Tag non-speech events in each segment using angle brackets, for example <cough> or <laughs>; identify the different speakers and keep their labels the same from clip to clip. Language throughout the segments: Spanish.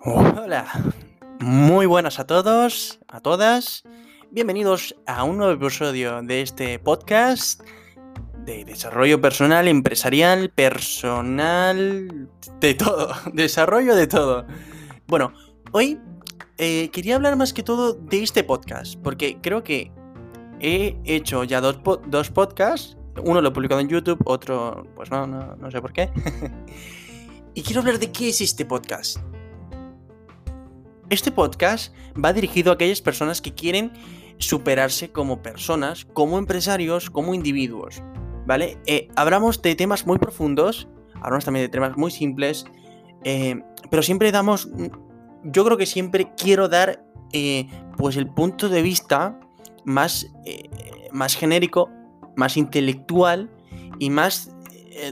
Speaker 1: Hola, muy buenas a todos, a todas. Bienvenidos a un nuevo episodio de este podcast de desarrollo personal, empresarial, personal, de todo, <laughs> desarrollo de todo. Bueno, hoy eh, quería hablar más que todo de este podcast, porque creo que he hecho ya dos, dos podcasts, uno lo he publicado en YouTube, otro, pues no, no, sé por qué. <laughs> y quiero hablar de qué es este podcast. Este podcast va dirigido a aquellas personas que quieren superarse como personas, como empresarios, como individuos. ¿Vale? Eh, hablamos de temas muy profundos, hablamos también de temas muy simples, eh, pero siempre damos. Yo creo que siempre quiero dar eh, pues el punto de vista más, más genérico, más intelectual y más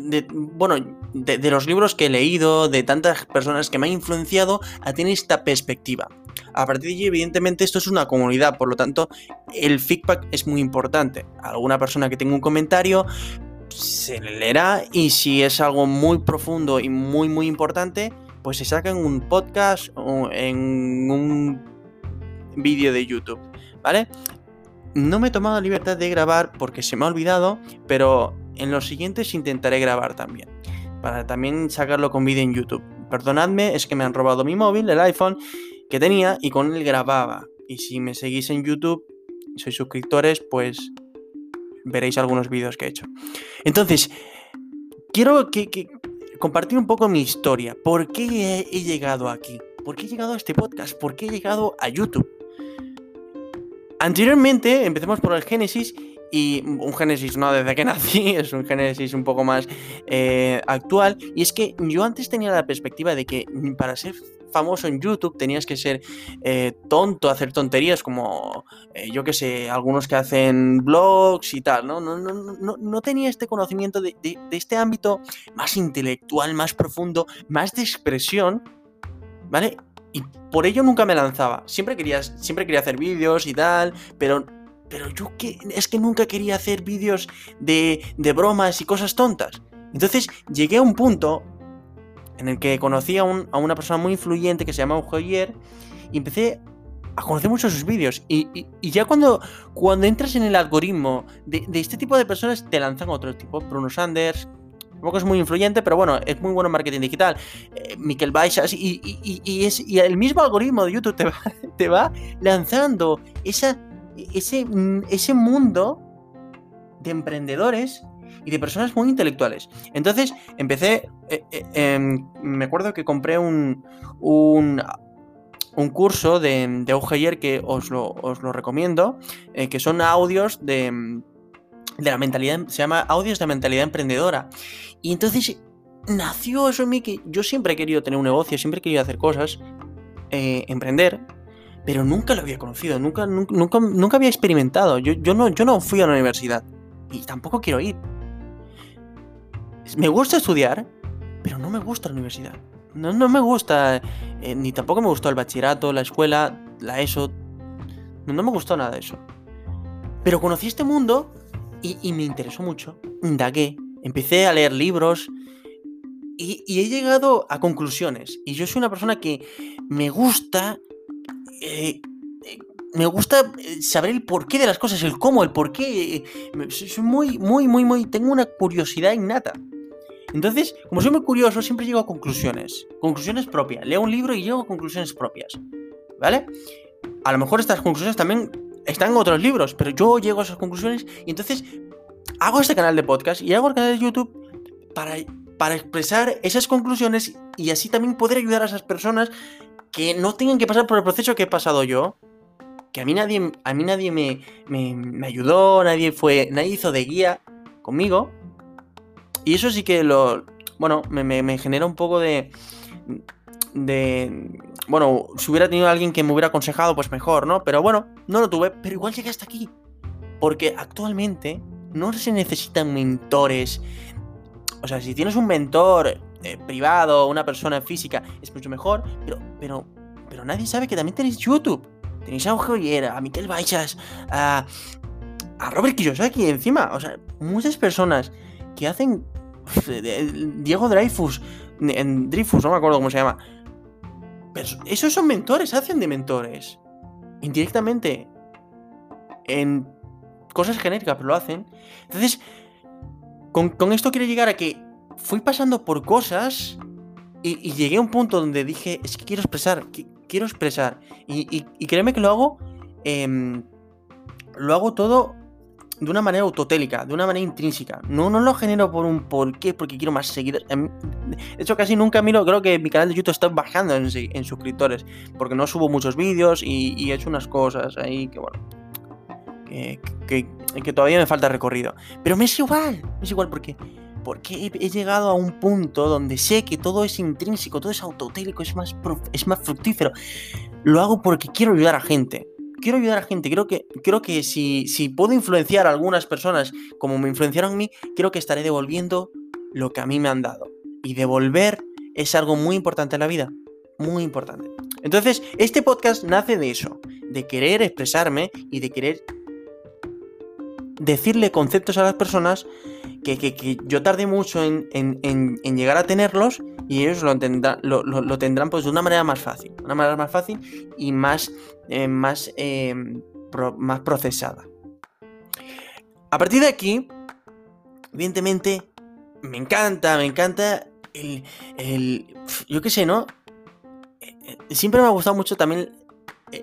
Speaker 1: de, bueno, de, los libros que he leído, de tantas personas que me han influenciado a tener esta perspectiva. A partir de allí, evidentemente, esto es una comunidad, por lo tanto, el feedback es muy importante. Alguna persona que tenga un comentario se le leerá y si es algo muy profundo y muy, muy importante, pues se saca en un podcast o en un vídeo de YouTube, ¿vale? No me he tomado la libertad de grabar porque se me ha olvidado, pero en los siguientes intentaré grabar también. Para también sacarlo con vídeo en YouTube. Perdonadme, es que me han robado mi móvil, el iPhone que tenía, y con él grababa. Y si me seguís en YouTube, sois suscriptores, pues veréis algunos vídeos que he hecho. Entonces, quiero que, compartir un poco mi historia. ¿Por qué he llegado aquí? ¿Por qué he llegado a este podcast? ¿Por qué he llegado a YouTube? Anteriormente, empecemos por el Génesis, y un Génesis no desde que <laughs> nací, es un Génesis un poco más eh, actual. Y es que yo antes tenía la perspectiva de que para ser famoso en YouTube tenías que ser eh, tonto, hacer tonterías como, eh, yo qué sé, algunos que hacen blogs y tal, ¿no? No, no, no, no tenía este conocimiento de, de, este ámbito más intelectual, más profundo, más de expresión, ¿vale? Y por ello nunca me lanzaba. Siempre quería, siempre quería hacer vídeos y tal, pero pero yo que, es que nunca quería hacer vídeos de, de bromas y cosas tontas. Entonces llegué a un punto en el que conocí a, un, a una persona muy influyente que se llama Joyer y empecé a conocer muchos sus vídeos. Y, y, ya cuando, cuando entras en el algoritmo de, de, este tipo de personas, te lanzan otro tipo. Bruno Sanders, tampoco es muy influyente, pero bueno, es muy bueno en marketing digital. Eh, Miquel Baixas, y, y, es, y el mismo algoritmo de YouTube te va, <laughs> te va lanzando esa ese, mm, ese mundo de emprendedores y de personas muy intelectuales. Entonces empecé, eh, eh, em, me acuerdo que compré un, un, curso de, de que os lo, os lo recomiendo, eh, que son audios de, de la mentalidad, se llama audios de mentalidad emprendedora. Y entonces nació eso en mí que yo siempre he querido tener un negocio, siempre he querido hacer cosas, emprender, pero nunca lo había conocido, nunca, nunca, nunca, había experimentado. Yo, yo, no, yo no fui a la universidad y tampoco quiero ir. Me gusta estudiar, pero no me gusta la universidad. No, no me gusta, eh, ni tampoco me gustó el bachillerato, la escuela, la ESO. No, no me gustó nada de eso. Pero conocí este mundo y, me interesó mucho. Indagué, empecé a leer libros, y, he llegado a conclusiones. Y yo soy una persona que me gusta eh, eh, me gusta eh, saber el porqué de las cosas, el cómo, el porqué. Soy muy, muy, muy, muy. Tengo una curiosidad innata. Entonces, como soy muy curioso, siempre llego a conclusiones. Conclusiones propias. Leo un libro y llego a conclusiones propias. ¿Vale? A lo mejor estas conclusiones también están en otros libros, pero yo llego a esas conclusiones y entonces hago este canal de podcast y hago el canal de YouTube para, para expresar esas conclusiones y así también poder ayudar a esas personas que no tengan que pasar por el proceso que he pasado yo. Que a mí nadie, a mí nadie me, me, ayudó, nadie fue, nadie hizo de guía conmigo. Y eso sí que lo, bueno, me, me, genera un poco de, de, bueno, si hubiera tenido alguien que me hubiera aconsejado, pues mejor, ¿no? Pero bueno, no lo tuve, pero igual llegué hasta aquí. Porque actualmente no se necesitan mentores. O sea, si tienes un mentor eh, privado, una persona física, es mucho mejor, pero, pero, pero nadie sabe que también tenéis YouTube. Tenéis a Joyer, a Miquel Baixas, a, a Robert Kiyosaki encima. O sea, muchas personas que hacen <laughs> Diego Dreyfus, en Dreyfus, no me acuerdo cómo se llama. Pero esos son mentores, hacen de mentores. Indirectamente. En cosas genéricas, pero lo hacen. Entonces, con, esto quiero llegar a que fui pasando por cosas y, llegué a un punto donde dije, es que quiero expresar, quiero expresar. Y, y, créeme que lo hago, em, lo hago todo de una manera autotélica, de una manera intrínseca. No, no lo genero por un por qué, porque quiero más seguidores. Em, de hecho, casi nunca miro, creo que mi canal de YouTube está bajando en, suscriptores, porque no subo muchos vídeos y, he hecho unas cosas ahí que, bueno, que, que, todavía me falta recorrido. Pero me es igual, me es igual porque, porque he, llegado a un punto donde sé que todo es intrínseco, todo es autotélico, es más, es más fructífero. Lo hago porque quiero ayudar a gente quiero ayudar a gente. Creo que, que si, si puedo influenciar a algunas personas como me influenciaron a mí, creo que estaré devolviendo lo que a mí me han dado. Y devolver es algo muy importante en la vida. Muy importante. Entonces, este podcast nace de eso, de querer expresarme y de querer decirle conceptos a las personas que, yo tardé mucho en, llegar a tenerlos y ellos lo, lo, tendrán pues de una manera más fácil, una manera más fácil y más, eh, más, eh, más procesada. A partir de aquí, evidentemente, me encanta, me encanta el, el yo qué sé, ¿no? Eh, siempre me ha gustado mucho también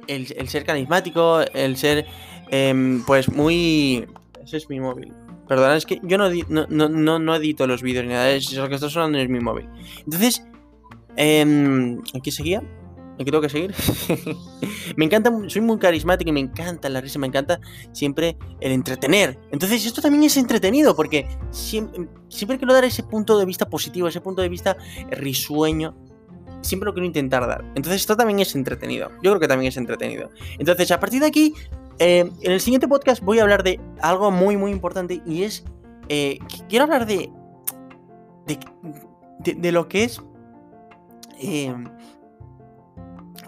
Speaker 1: el, ser carismático, el ser, em, pues, muy... Ese es mi móvil. Perdona, es que yo no, no, no, edito los vídeos ni nada, es lo que está sonando en mi móvil. Entonces, ¿aquí seguía? ¿Aquí tengo que seguir? <laughs> me encanta, soy muy carismático y me encanta la risa, me encanta siempre el entretener. Entonces, esto también es entretenido porque siempre, siempre quiero dar ese punto de vista positivo, ese punto de vista risueño. Siempre lo quiero intentar dar. Entonces, esto también es entretenido. Yo creo que también es entretenido. Entonces, a partir de aquí, eh, en el siguiente podcast voy a hablar de algo muy, muy importante y es. Eh, quiero hablar de, de. lo que es. Eh,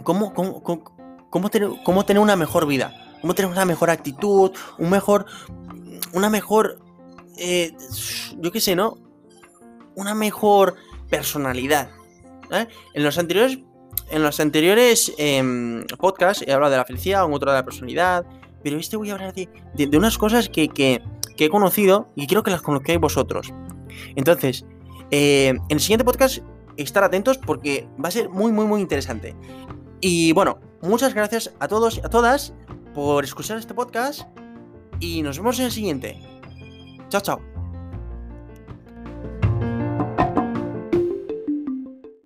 Speaker 1: cómo, cómo, tener, cómo tener una mejor vida. Cómo tener una mejor actitud. Un mejor. Una mejor. yo qué sé, ¿no? Una mejor personalidad. En los anteriores en los anteriores em, podcasts he hablado de la felicidad, en otro de la personalidad, pero este voy a hablar de, unas cosas que, he conocido y quiero que las conozcáis vosotros. Entonces, eh, en el siguiente podcast, estar atentos porque va a ser muy, muy, muy interesante. Y bueno, muchas gracias a todos y a todas por escuchar este podcast y nos vemos en el siguiente. Chao, chao.